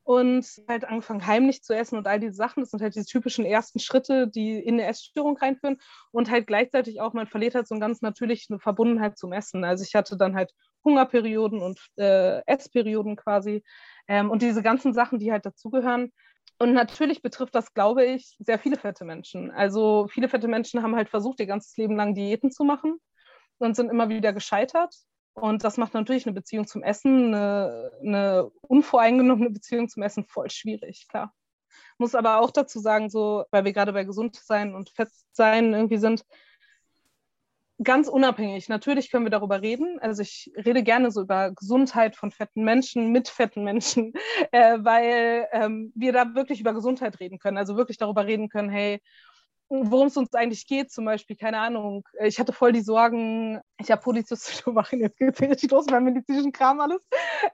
und halt angefangen heimlich zu essen und all diese Sachen. Das sind halt diese typischen ersten Schritte, die in eine Essstörung reinführen und halt gleichzeitig auch, man verliert halt so ganz natürlich eine Verbundenheit zum Essen. Also ich hatte dann halt Hungerperioden und äh, Essperioden quasi ähm, und diese ganzen Sachen, die halt dazugehören. Und natürlich betrifft das, glaube ich, sehr viele fette Menschen. Also viele fette Menschen haben halt versucht, ihr ganzes Leben lang Diäten zu machen und sind immer wieder gescheitert und das macht natürlich eine Beziehung zum Essen, eine, eine unvoreingenommene Beziehung zum Essen voll schwierig, klar. Muss aber auch dazu sagen, so, weil wir gerade bei Gesundsein und Fettsein irgendwie sind, ganz unabhängig. Natürlich können wir darüber reden. Also ich rede gerne so über Gesundheit von fetten Menschen mit fetten Menschen, äh, weil ähm, wir da wirklich über Gesundheit reden können. Also wirklich darüber reden können, hey, worum es uns eigentlich geht, zum Beispiel, keine Ahnung, ich hatte voll die Sorgen, ich habe Polyzystomachen, jetzt geht es richtig los beim medizinischen Kram alles.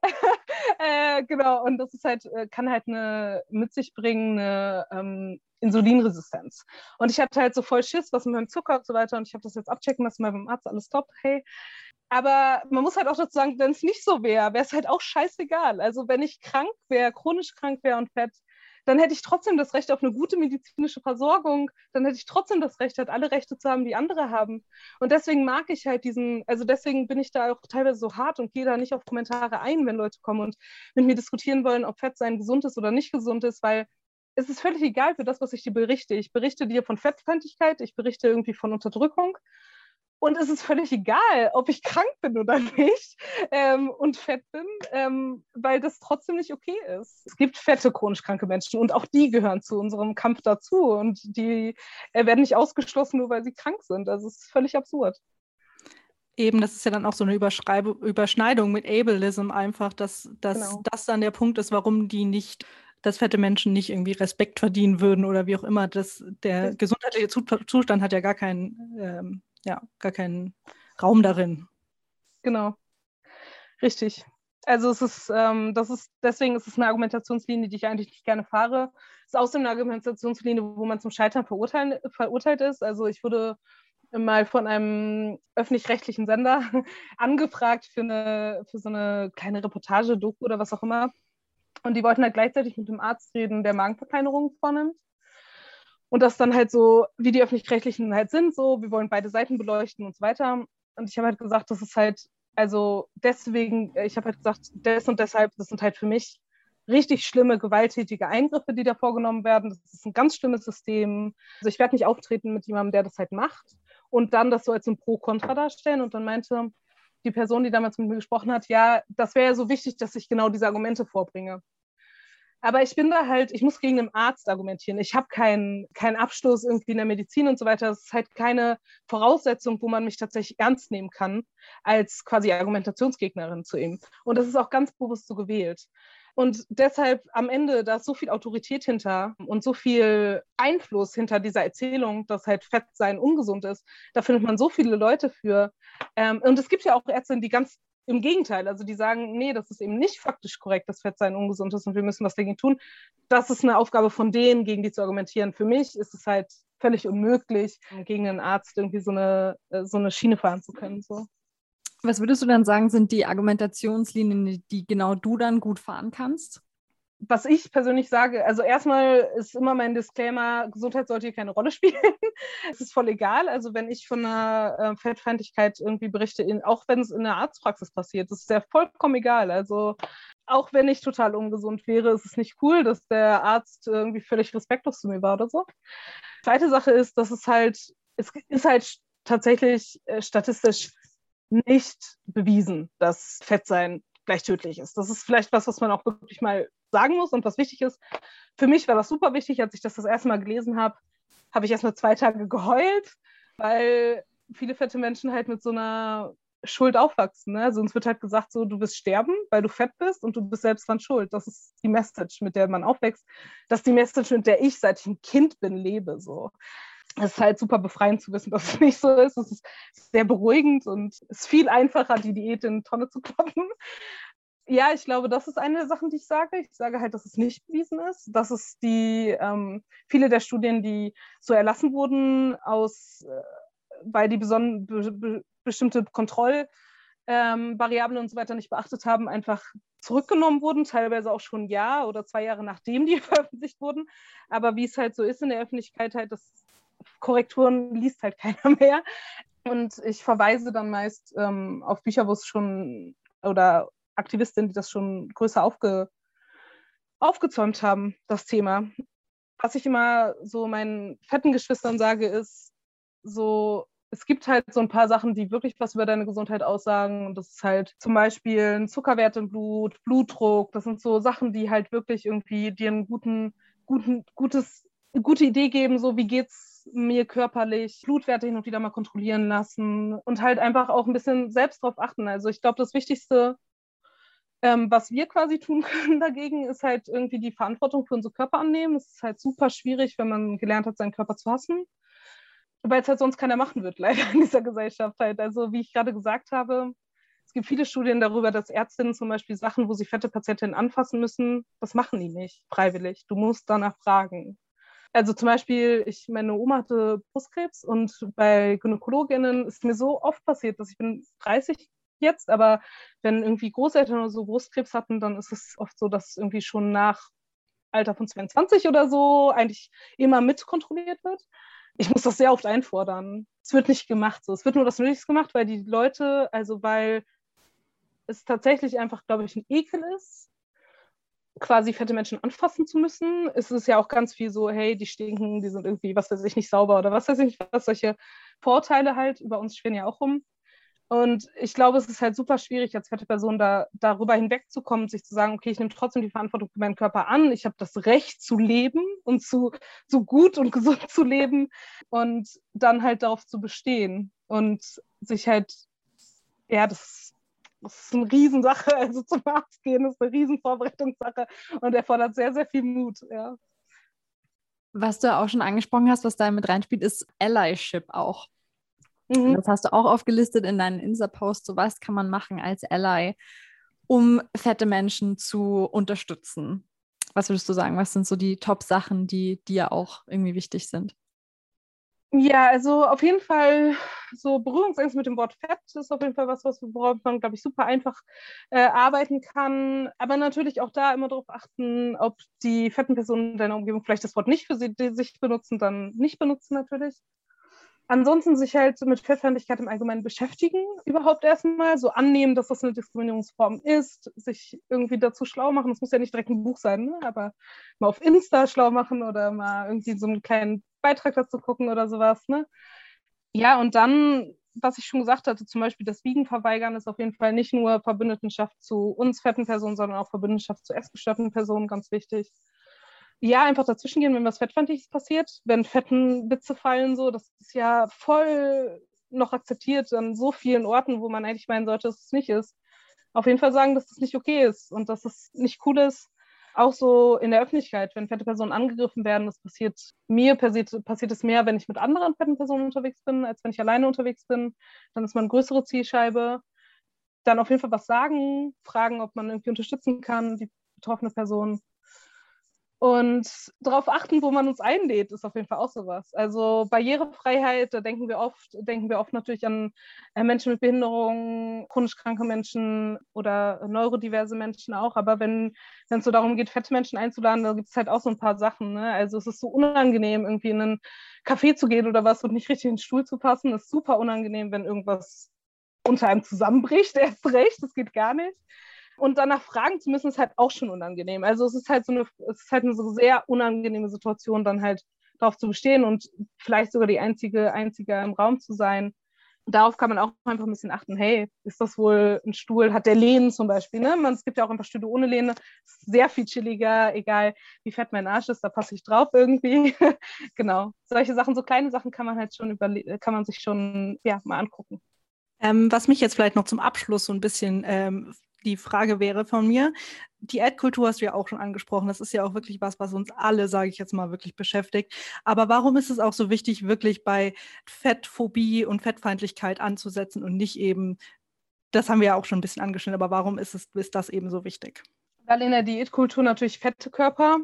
äh, genau, und das ist halt, äh, kann halt eine mit sich bringen, eine ähm, Insulinresistenz. Und ich hatte halt so voll Schiss, was mit meinem Zucker und so weiter, und ich habe das jetzt abchecken lassen beim Arzt, alles top, hey. Aber man muss halt auch dazu sagen, wenn es nicht so wäre, wäre es halt auch scheißegal. Also wenn ich krank wäre, chronisch krank wäre und fett, dann hätte ich trotzdem das Recht auf eine gute medizinische Versorgung, dann hätte ich trotzdem das Recht, halt alle Rechte zu haben, die andere haben. Und deswegen mag ich halt diesen, also deswegen bin ich da auch teilweise so hart und gehe da nicht auf Kommentare ein, wenn Leute kommen und mit mir diskutieren wollen, ob Fett sein gesund ist oder nicht gesund ist, weil es ist völlig egal für das, was ich dir berichte. Ich berichte dir von Fettfeindlichkeit, ich berichte irgendwie von Unterdrückung und es ist völlig egal, ob ich krank bin oder nicht ähm, und fett bin, ähm, weil das trotzdem nicht okay ist. Es gibt fette, chronisch kranke Menschen und auch die gehören zu unserem Kampf dazu und die äh, werden nicht ausgeschlossen, nur weil sie krank sind. Also es ist völlig absurd. Eben, das ist ja dann auch so eine Überschneidung mit Ableism einfach, dass, dass genau. das dann der Punkt ist, warum die nicht dass fette Menschen nicht irgendwie Respekt verdienen würden oder wie auch immer. Das, der gesundheitliche Zustand hat ja gar keinen ähm, ja, gar keinen Raum darin. Genau. Richtig. Also es ist, ähm, das ist, deswegen ist es eine Argumentationslinie, die ich eigentlich nicht gerne fahre. Es ist außerdem eine Argumentationslinie, wo man zum Scheitern verurteilt ist. Also ich wurde mal von einem öffentlich-rechtlichen Sender angefragt für, eine, für so eine kleine Reportage, Doku oder was auch immer. Und die wollten halt gleichzeitig mit dem Arzt reden, der Magenverkleinerungen vornimmt. Und das dann halt so, wie die öffentlich-rechtlichen halt sind, so, wir wollen beide Seiten beleuchten und so weiter. Und ich habe halt gesagt, das ist halt, also deswegen, ich habe halt gesagt, des und deshalb, das sind halt für mich richtig schlimme, gewalttätige Eingriffe, die da vorgenommen werden. Das ist ein ganz schlimmes System. Also ich werde nicht auftreten mit jemandem, der das halt macht und dann das so als ein Pro-Kontra darstellen. Und dann meinte die Person, die damals mit mir gesprochen hat, ja, das wäre ja so wichtig, dass ich genau diese Argumente vorbringe. Aber ich bin da halt, ich muss gegen einen Arzt argumentieren. Ich habe keinen kein Abschluss irgendwie in der Medizin und so weiter. Das ist halt keine Voraussetzung, wo man mich tatsächlich ernst nehmen kann, als quasi Argumentationsgegnerin zu ihm. Und das ist auch ganz bewusst so gewählt. Und deshalb am Ende, da ist so viel Autorität hinter und so viel Einfluss hinter dieser Erzählung, dass halt Fett sein ungesund ist. Da findet man so viele Leute für. Ähm, und es gibt ja auch Ärzte, die ganz im Gegenteil, also die sagen, nee, das ist eben nicht faktisch korrekt, dass Fettsein ungesund ist und wir müssen was dagegen tun. Das ist eine Aufgabe von denen, gegen die zu argumentieren. Für mich ist es halt völlig unmöglich, gegen einen Arzt irgendwie so eine, äh, so eine Schiene fahren zu können. So. Was würdest du dann sagen, sind die Argumentationslinien, die genau du dann gut fahren kannst? Was ich persönlich sage, also erstmal ist immer mein Disclaimer, Gesundheit sollte hier keine Rolle spielen. es ist voll egal. Also wenn ich von einer äh, Fettfeindlichkeit irgendwie berichte, in, auch wenn es in der Arztpraxis passiert, ist ja vollkommen egal. Also auch wenn ich total ungesund wäre, ist es nicht cool, dass der Arzt irgendwie völlig respektlos zu mir war oder so. Zweite Sache ist, dass es halt, es ist halt tatsächlich äh, statistisch nicht bewiesen, dass Fettsein gleich tödlich ist. Das ist vielleicht was, was man auch wirklich mal sagen muss und was wichtig ist. Für mich war das super wichtig, als ich das das erste Mal gelesen habe, habe ich erstmal zwei Tage geheult, weil viele fette Menschen halt mit so einer Schuld aufwachsen. Ne? Also uns wird halt gesagt, so du wirst sterben, weil du fett bist und du bist selbst dran schuld. Das ist die Message, mit der man aufwächst. Das ist die Message, mit der ich, seit ich ein Kind bin, lebe. So. Es ist halt super befreiend zu wissen, dass es nicht so ist. Es ist sehr beruhigend und es ist viel einfacher, die Diät in die Tonne zu kloppen. Ja, ich glaube, das ist eine der Sachen, die ich sage. Ich sage halt, dass es nicht bewiesen ist. Dass es die, ähm, viele der Studien, die so erlassen wurden, aus, äh, weil die beson be be bestimmte Kontrollvariablen ähm, und so weiter nicht beachtet haben, einfach zurückgenommen wurden, teilweise auch schon ein Jahr oder zwei Jahre nachdem die veröffentlicht wurden. Aber wie es halt so ist in der Öffentlichkeit, halt, das Korrekturen liest halt keiner mehr. Und ich verweise dann meist ähm, auf Bücher, wo es schon oder Aktivistinnen, die das schon größer aufge, aufgezäumt haben, das Thema. Was ich immer so meinen fetten Geschwistern sage, ist so, es gibt halt so ein paar Sachen, die wirklich was über deine Gesundheit aussagen. Und das ist halt zum Beispiel ein Zuckerwert im Blut, Blutdruck. Das sind so Sachen, die halt wirklich irgendwie dir einen guten, guten, gutes, eine gute Idee geben, so wie geht's mir körperlich, Blutwerte hin und wieder mal kontrollieren lassen und halt einfach auch ein bisschen selbst drauf achten. Also ich glaube, das Wichtigste ähm, was wir quasi tun können dagegen, ist halt irgendwie die Verantwortung für unsere Körper annehmen. Es ist halt super schwierig, wenn man gelernt hat, seinen Körper zu hassen, weil es halt sonst keiner machen wird, leider in dieser Gesellschaft halt. Also wie ich gerade gesagt habe, es gibt viele Studien darüber, dass Ärztinnen zum Beispiel Sachen, wo sie fette Patientinnen anfassen müssen, das machen die nicht freiwillig. Du musst danach fragen. Also zum Beispiel, ich, meine Oma hatte Brustkrebs und bei Gynäkologinnen ist mir so oft passiert, dass ich bin 30 jetzt, aber wenn irgendwie Großeltern oder so Brustkrebs hatten, dann ist es oft so, dass irgendwie schon nach Alter von 22 oder so eigentlich immer mitkontrolliert wird. Ich muss das sehr oft einfordern. Es wird nicht gemacht so. Es wird nur das Nötigste gemacht, weil die Leute, also weil es tatsächlich einfach, glaube ich, ein Ekel ist, quasi fette Menschen anfassen zu müssen. Es ist ja auch ganz viel so, hey, die stinken, die sind irgendwie, was weiß ich, nicht sauber oder was weiß ich was solche Vorteile halt über uns schwirren ja auch rum. Und ich glaube, es ist halt super schwierig, als fette Person da, darüber hinwegzukommen, sich zu sagen, okay, ich nehme trotzdem die Verantwortung für meinen Körper an. Ich habe das Recht zu leben und zu, so gut und gesund zu leben und dann halt darauf zu bestehen und sich halt, ja, das, das ist eine Riesensache. Also zum Arzt gehen ist eine Riesenvorbereitungssache und erfordert sehr, sehr viel Mut, ja. Was du auch schon angesprochen hast, was da mit reinspielt, ist Allyship auch. Mhm. Das hast du auch aufgelistet in deinen Insta-Post. So was kann man machen als Ally, um fette Menschen zu unterstützen? Was würdest du sagen? Was sind so die Top-Sachen, die dir auch irgendwie wichtig sind? Ja, also auf jeden Fall so Berührungsängste mit dem Wort Fett ist auf jeden Fall was, was worauf man, glaube ich, super einfach äh, arbeiten kann. Aber natürlich auch da immer darauf achten, ob die fetten Personen in deiner Umgebung vielleicht das Wort nicht für sie, sich benutzen, dann nicht benutzen natürlich. Ansonsten sich halt mit Fettfeindlichkeit im Allgemeinen beschäftigen, überhaupt erstmal, so annehmen, dass das eine Diskriminierungsform ist, sich irgendwie dazu schlau machen. Das muss ja nicht direkt ein Buch sein, ne? aber mal auf Insta schlau machen oder mal irgendwie so einen kleinen Beitrag dazu gucken oder sowas. Ne? Ja, und dann, was ich schon gesagt hatte, zum Beispiel das Wiegen verweigern ist auf jeden Fall nicht nur Verbündetenschaft zu uns fetten Personen, sondern auch Verbündetenschaft zu essgestörten Personen, ganz wichtig ja, einfach dazwischen gehen, wenn was Fettfeindliches passiert, wenn fetten Witze fallen, so, das ist ja voll noch akzeptiert an so vielen Orten, wo man eigentlich meinen sollte, dass es nicht ist. Auf jeden Fall sagen, dass es nicht okay ist und dass es nicht cool ist. Auch so in der Öffentlichkeit, wenn fette Personen angegriffen werden, das passiert mir passiert, passiert es mehr, wenn ich mit anderen fetten Personen unterwegs bin, als wenn ich alleine unterwegs bin. Dann ist man eine größere Zielscheibe. Dann auf jeden Fall was sagen, fragen, ob man irgendwie unterstützen kann, die betroffene Person. Und darauf achten, wo man uns einlädt, ist auf jeden Fall auch sowas. Also Barrierefreiheit, da denken wir oft, denken wir oft natürlich an äh, Menschen mit Behinderung, chronisch kranke Menschen oder neurodiverse Menschen auch. Aber wenn es so darum geht, fette Menschen einzuladen, da gibt es halt auch so ein paar Sachen. Ne? Also es ist so unangenehm, irgendwie in einen Café zu gehen oder was und nicht richtig in den Stuhl zu passen. Das ist super unangenehm, wenn irgendwas unter einem zusammenbricht, erst recht, das geht gar nicht. Und danach fragen zu müssen, ist halt auch schon unangenehm. Also es ist halt so eine, es ist halt eine so sehr unangenehme Situation, dann halt darauf zu bestehen und vielleicht sogar die einzige, einzige im Raum zu sein. Darauf kann man auch einfach ein bisschen achten, hey, ist das wohl ein Stuhl, hat der Lehnen zum Beispiel, ne? Man, es gibt ja auch einfach Stühle ohne Lehne, sehr viel chilliger, egal wie fett mein Arsch ist, da passe ich drauf irgendwie. genau. Solche Sachen, so kleine Sachen kann man halt schon kann man sich schon ja, mal angucken. Ähm, was mich jetzt vielleicht noch zum Abschluss so ein bisschen ähm, die Frage wäre von mir, Diätkultur hast du ja auch schon angesprochen. Das ist ja auch wirklich was, was uns alle, sage ich jetzt mal, wirklich beschäftigt. Aber warum ist es auch so wichtig, wirklich bei Fettphobie und Fettfeindlichkeit anzusetzen und nicht eben, das haben wir ja auch schon ein bisschen angeschnitten, aber warum ist, es, ist das eben so wichtig? Weil in der Diätkultur natürlich fette Körper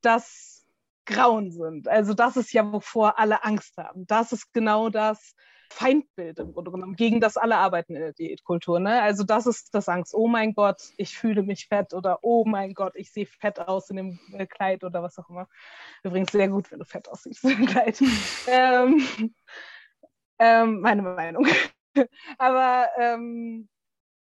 das Grauen sind. Also das ist ja, wovor alle Angst haben. Das ist genau das, Feindbild im Grunde genommen, gegen das alle arbeiten in der Diätkultur. Ne? Also das ist das Angst, oh mein Gott, ich fühle mich fett oder oh mein Gott, ich sehe fett aus in dem äh, Kleid oder was auch immer. Übrigens sehr gut, wenn du fett aussiehst in dem Kleid. ähm, ähm, meine Meinung. Aber ähm,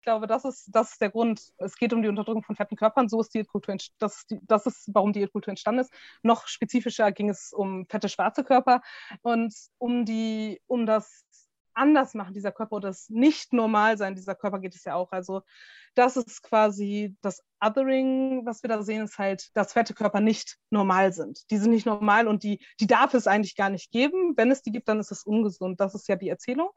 glaube, das ist, das ist der Grund. Es geht um die Unterdrückung von fetten Körpern. So ist Diätkultur, das, das ist, warum Diätkultur entstanden ist. Noch spezifischer ging es um fette schwarze Körper und um die, um das anders machen dieser Körper oder das nicht normal sein dieser Körper geht es ja auch. Also das ist quasi das Othering, was wir da sehen, ist halt, dass fette Körper nicht normal sind. Die sind nicht normal und die, die darf es eigentlich gar nicht geben. Wenn es die gibt, dann ist es ungesund. Das ist ja die Erzählung.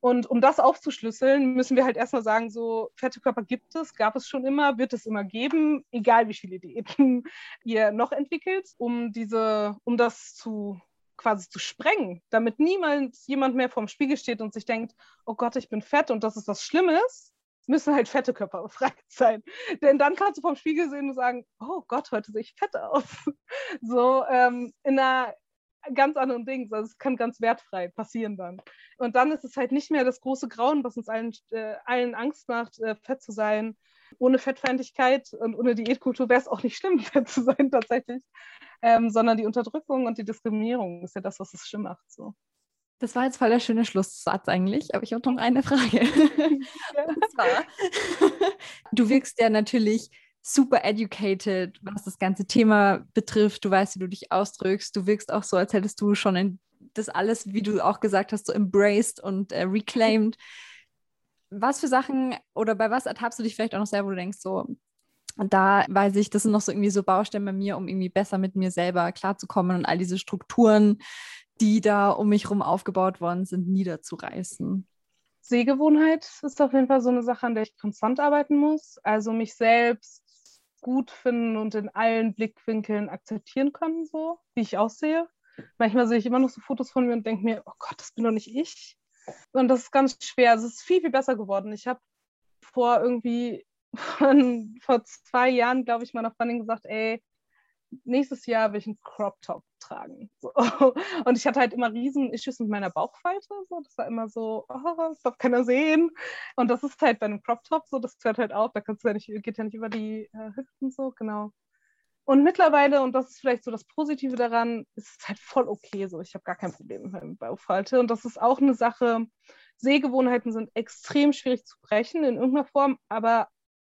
Und um das aufzuschlüsseln, müssen wir halt erstmal sagen, so fette Körper gibt es, gab es schon immer, wird es immer geben, egal wie viele Diäten ihr noch entwickelt, um diese, um das zu quasi zu sprengen, damit niemand jemand mehr vorm Spiegel steht und sich denkt, oh Gott, ich bin fett und das ist was Schlimmes, müssen halt fette Körper befreit sein. Denn dann kannst du vom Spiegel sehen und sagen, oh Gott, heute sehe ich fett aus. So ähm, in einer ganz anderen Ding. Also es kann ganz wertfrei passieren dann. Und dann ist es halt nicht mehr das große Grauen, was uns allen, äh, allen Angst macht, äh, fett zu sein. Ohne Fettfeindlichkeit und ohne Diätkultur wäre es auch nicht schlimm, fett zu sein tatsächlich ähm, sondern die Unterdrückung und die Diskriminierung ist ja das, was es schlimm macht. So. Das war jetzt voll der schöne Schlusssatz eigentlich, aber ich habe noch eine Frage. Ja. Und zwar, du wirkst ja natürlich super educated, was das ganze Thema betrifft. Du weißt, wie du dich ausdrückst. Du wirkst auch so, als hättest du schon das alles, wie du auch gesagt hast, so embraced und äh, reclaimed. Was für Sachen oder bei was ertappst du dich vielleicht auch noch selber, wo du denkst, so, da weiß ich, das sind noch so irgendwie so Baustellen bei mir, um irgendwie besser mit mir selber klarzukommen und all diese Strukturen, die da um mich herum aufgebaut worden sind, niederzureißen. Sehgewohnheit ist auf jeden Fall so eine Sache, an der ich konstant arbeiten muss. Also mich selbst gut finden und in allen Blickwinkeln akzeptieren können, so wie ich aussehe. Manchmal sehe ich immer noch so Fotos von mir und denke mir, oh Gott, das bin doch nicht ich. Und das ist ganz schwer. Es ist viel, viel besser geworden. Ich habe vor irgendwie von vor zwei Jahren, glaube ich, meiner Freundin gesagt, ey, nächstes Jahr will ich einen Crop Top tragen. So. Und ich hatte halt immer riesen Issues mit meiner Bauchfalte. So. Das war immer so, oh, das darf keiner sehen. Und das ist halt bei einem Crop Top so, das hört halt auf, da kannst du ja nicht, geht ja nicht über die äh, Hüften so, genau. Und mittlerweile, und das ist vielleicht so das Positive daran, ist es halt voll okay so. Ich habe gar kein Problem mit meiner Bauchfalte. Und das ist auch eine Sache, Sehgewohnheiten sind extrem schwierig zu brechen in irgendeiner Form, aber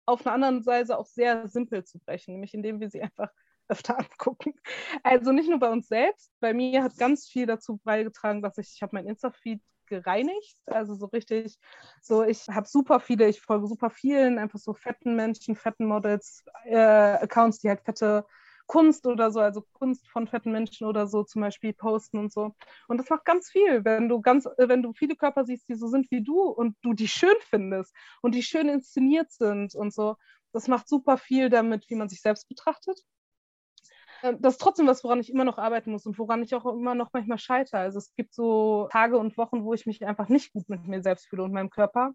auf einer anderen Weise auch sehr simpel zu brechen, nämlich indem wir sie einfach öfter angucken. Also nicht nur bei uns selbst, bei mir hat ganz viel dazu beigetragen, dass ich, ich habe mein Insta-Feed gereinigt, also so richtig, so ich habe super viele, ich folge super vielen, einfach so fetten Menschen, fetten Models, äh, Accounts, die halt fette Kunst oder so, also Kunst von fetten Menschen oder so zum Beispiel posten und so. Und das macht ganz viel, wenn du ganz, äh, wenn du viele Körper siehst, die so sind wie du und du die schön findest und die schön inszeniert sind und so. Das macht super viel damit, wie man sich selbst betrachtet. Ähm, das ist trotzdem was, woran ich immer noch arbeiten muss und woran ich auch immer noch manchmal scheitere. Also es gibt so Tage und Wochen, wo ich mich einfach nicht gut mit mir selbst fühle und meinem Körper.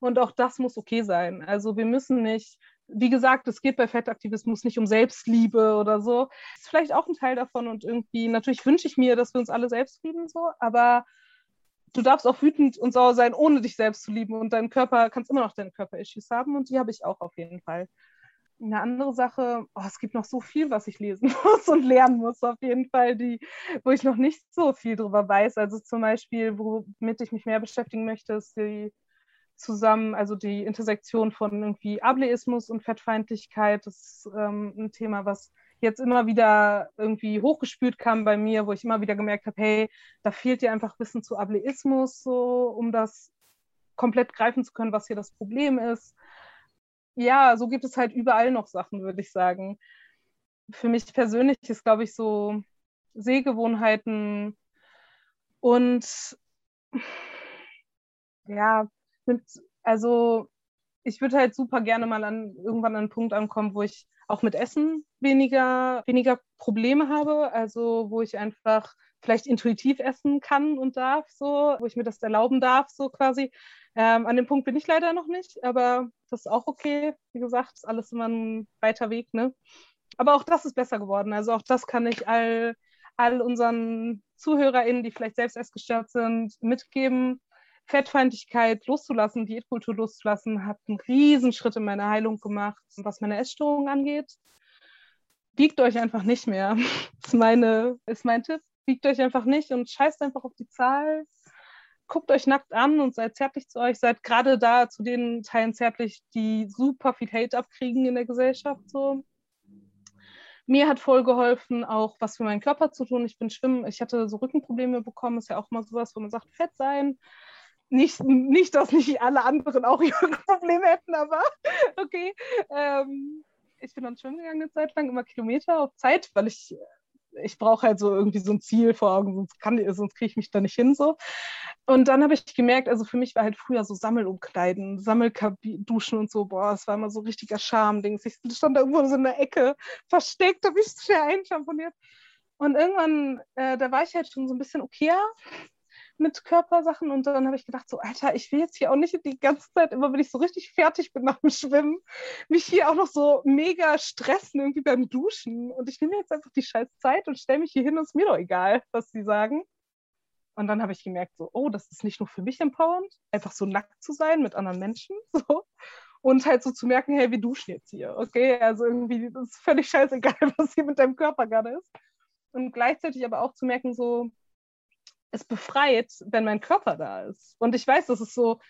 Und auch das muss okay sein. Also wir müssen nicht wie gesagt, es geht bei Fettaktivismus nicht um Selbstliebe oder so. Das ist vielleicht auch ein Teil davon und irgendwie, natürlich wünsche ich mir, dass wir uns alle selbst lieben, so, aber du darfst auch wütend und sauer sein, ohne dich selbst zu lieben und dein Körper, kannst immer noch deine Körper-Issues haben und die habe ich auch auf jeden Fall. Eine andere Sache, oh, es gibt noch so viel, was ich lesen muss und lernen muss, auf jeden Fall, die, wo ich noch nicht so viel drüber weiß. Also zum Beispiel, womit ich mich mehr beschäftigen möchte, ist die zusammen, also die Intersektion von irgendwie Ableismus und Fettfeindlichkeit, das ist ähm, ein Thema, was jetzt immer wieder irgendwie hochgespült kam bei mir, wo ich immer wieder gemerkt habe, hey, da fehlt dir einfach Wissen zu Ableismus, so um das komplett greifen zu können, was hier das Problem ist. Ja, so gibt es halt überall noch Sachen, würde ich sagen. Für mich persönlich ist, glaube ich, so Sehgewohnheiten und ja, mit, also ich würde halt super gerne mal an irgendwann an einen Punkt ankommen, wo ich auch mit Essen weniger, weniger Probleme habe. Also wo ich einfach vielleicht intuitiv essen kann und darf, so, wo ich mir das erlauben darf, so quasi. Ähm, an dem Punkt bin ich leider noch nicht, aber das ist auch okay. Wie gesagt, ist alles immer ein weiter Weg, ne? Aber auch das ist besser geworden. Also auch das kann ich all, all unseren ZuhörerInnen, die vielleicht selbst essgestört sind, mitgeben. Fettfeindlichkeit loszulassen, Diätkultur loszulassen, hat einen Riesenschritt in meiner Heilung gemacht, was meine Essstörung angeht. Wiegt euch einfach nicht mehr. Das ist, meine, ist mein Tipp. Wiegt euch einfach nicht und scheißt einfach auf die Zahl. Guckt euch nackt an und seid zärtlich zu euch. Seid gerade da zu den Teilen zärtlich, die super viel Hate abkriegen in der Gesellschaft. So. Mir hat voll geholfen, auch was für meinen Körper zu tun. Ich bin schwimmen, ich hatte so Rückenprobleme bekommen, ist ja auch mal sowas, wo man sagt, Fett sein nicht, nicht, dass nicht alle anderen auch ihre Probleme hätten, aber okay. Ähm, ich bin dann schwimmen gegangen eine Zeit lang, immer Kilometer auf Zeit, weil ich, ich brauche halt so irgendwie so ein Ziel vor Augen, sonst, sonst kriege ich mich da nicht hin so. Und dann habe ich gemerkt, also für mich war halt früher so Sammelumkleiden, Sammelduschen und so, boah, es war immer so richtiger Charme-Dings. Ich stand da irgendwo so in der Ecke, versteckt, habe ich schnell einschamponiert. Und irgendwann, äh, da war ich halt schon so ein bisschen okayer mit Körpersachen und dann habe ich gedacht, so, Alter, ich will jetzt hier auch nicht die ganze Zeit, immer wenn ich so richtig fertig bin nach dem Schwimmen, mich hier auch noch so mega stressen irgendwie beim Duschen. Und ich nehme jetzt einfach die scheiß Zeit und stelle mich hier hin und es ist mir doch egal, was sie sagen. Und dann habe ich gemerkt, so, oh, das ist nicht nur für mich empowernd, einfach so nackt zu sein mit anderen Menschen. So. Und halt so zu merken, hey, wir duschen jetzt hier, okay? Also irgendwie, das ist völlig scheißegal, was hier mit deinem Körper gerade ist. Und gleichzeitig aber auch zu merken, so, es befreit, wenn mein Körper da ist. Und ich weiß, dass es so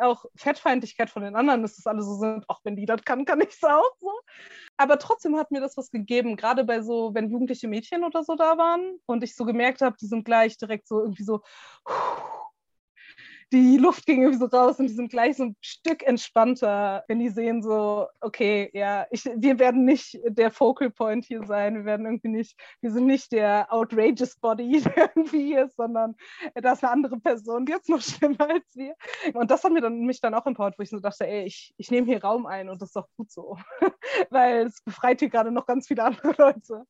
auch Fettfeindlichkeit von den anderen, dass das alle so sind, auch wenn die das kann, kann ich es auch so. Aber trotzdem hat mir das was gegeben, gerade bei so, wenn jugendliche Mädchen oder so da waren und ich so gemerkt habe, die sind gleich direkt so irgendwie so, die Luft ging irgendwie so raus und die sind gleich so ein Stück entspannter, wenn die sehen so, okay, ja, ich, wir werden nicht der Focal Point hier sein, wir werden irgendwie nicht, wir sind nicht der outrageous Body, der irgendwie hier ist, sondern da ist eine andere Person, die jetzt noch schlimmer als wir. Und das hat mir dann, mich dann auch empowert, wo ich so dachte, ey, ich, ich nehme hier Raum ein und das ist doch gut so, weil es befreit hier gerade noch ganz viele andere Leute.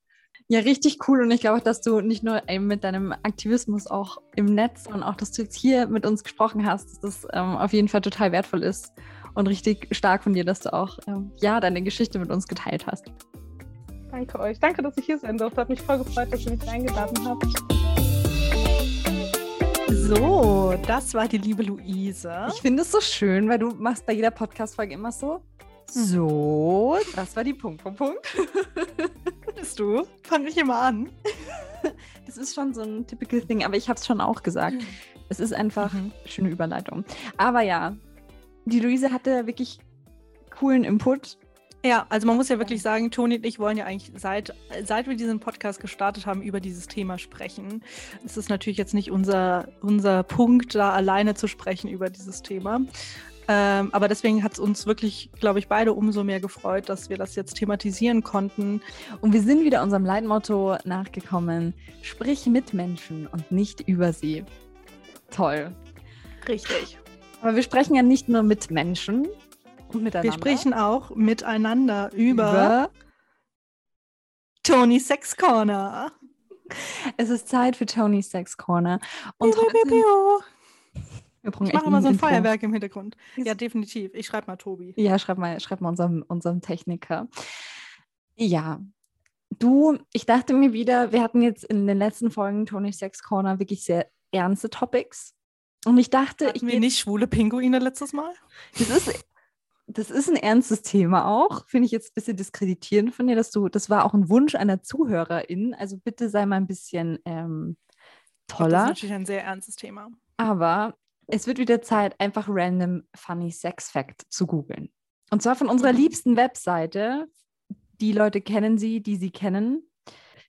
Ja, richtig cool. Und ich glaube, dass du nicht nur eben mit deinem Aktivismus auch im Netz, sondern auch, dass du jetzt hier mit uns gesprochen hast, dass das ähm, auf jeden Fall total wertvoll ist und richtig stark von dir, dass du auch ähm, ja, deine Geschichte mit uns geteilt hast. Danke euch. Danke, dass ich hier sein durfte. Hat mich voll gefreut, dass ihr mich eingeladen habt. So, das war die liebe Luise. Ich finde es so schön, weil du machst bei jeder Podcast-Folge immer so. So, das war die Punkt, Punkt, Punkt. Findest du? Fang ich immer an. Das ist schon so ein typical Thing, aber ich habe es schon auch gesagt. Es ist einfach mhm. schöne Überleitung. Aber ja, die Luise hatte wirklich coolen Input. Ja, also man muss ja wirklich sagen, Toni und ich wollen ja eigentlich seit, seit wir diesen Podcast gestartet haben, über dieses Thema sprechen. Es ist natürlich jetzt nicht unser, unser Punkt, da alleine zu sprechen über dieses Thema. Ähm, aber deswegen hat es uns wirklich, glaube ich, beide umso mehr gefreut, dass wir das jetzt thematisieren konnten. Und wir sind wieder unserem Leitmotto nachgekommen: Sprich mit Menschen und nicht über sie. Toll. Richtig. Aber wir sprechen ja nicht nur mit Menschen und miteinander. Wir sprechen auch miteinander über, über Tony Sex Corner. Es ist Zeit für Tony Sex Corner. Und heute, wir ich mache immer so ein Intro. Feuerwerk im Hintergrund. Ja, definitiv. Ich schreibe mal Tobi. Ja, schreib mal, schreib mal unserem, unserem Techniker. Ja, du, ich dachte mir wieder, wir hatten jetzt in den letzten Folgen Tony Sex Corner wirklich sehr ernste Topics. Und ich dachte, hatten ich. Wir nicht schwule Pinguine letztes Mal? Das ist, das ist ein ernstes Thema auch. Finde ich jetzt ein bisschen diskreditierend von dir, dass du, das war auch ein Wunsch einer Zuhörerin. Also bitte sei mal ein bisschen ähm, toller. Das ist natürlich ein sehr ernstes Thema. Aber es wird wieder Zeit, einfach random funny Sex Fact zu googeln. Und zwar von unserer mhm. liebsten Webseite. Die Leute kennen sie, die sie kennen.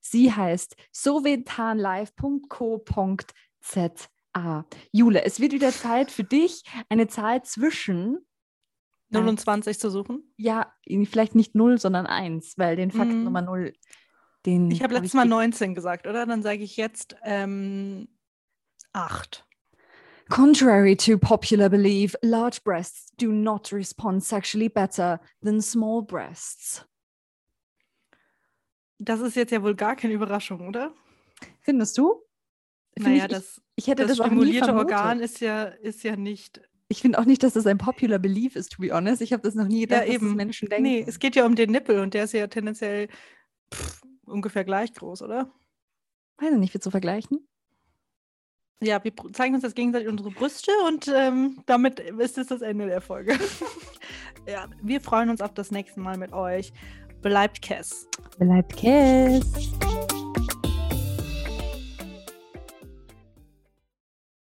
Sie heißt sovetanlive.co.za. Jule, es wird wieder Zeit für dich, eine Zahl zwischen 0 und 20 zu suchen? Ja, vielleicht nicht 0, sondern 1, weil den Fakt mhm. Nummer 0, den. Ich habe letztes Mal 19 gesagt, oder? Dann sage ich jetzt ähm, 8. Contrary to popular belief, large breasts do not respond sexually better than small breasts. Das ist jetzt ja wohl gar keine Überraschung, oder? Findest du? Find Naja, ich, das, ich, hätte das das, stimulierte. Organ ist ja, ist ja nicht. Ich finde auch nicht, dass das ein popular belief ist, to be honest. Ich habe das noch nie gedacht, Ja, dass eben. das Menschen denken. Nee, es geht ja um den Nippel und der ist ja tendenziell pff, ungefähr gleich groß, oder? Weiß ich nicht, wie zu vergleichen. Ja, wir zeigen uns jetzt gegenseitig unsere Brüste und ähm, damit ist es das Ende der Folge. ja, wir freuen uns auf das nächste Mal mit euch. Bleibt Kess. Bleibt Kiss.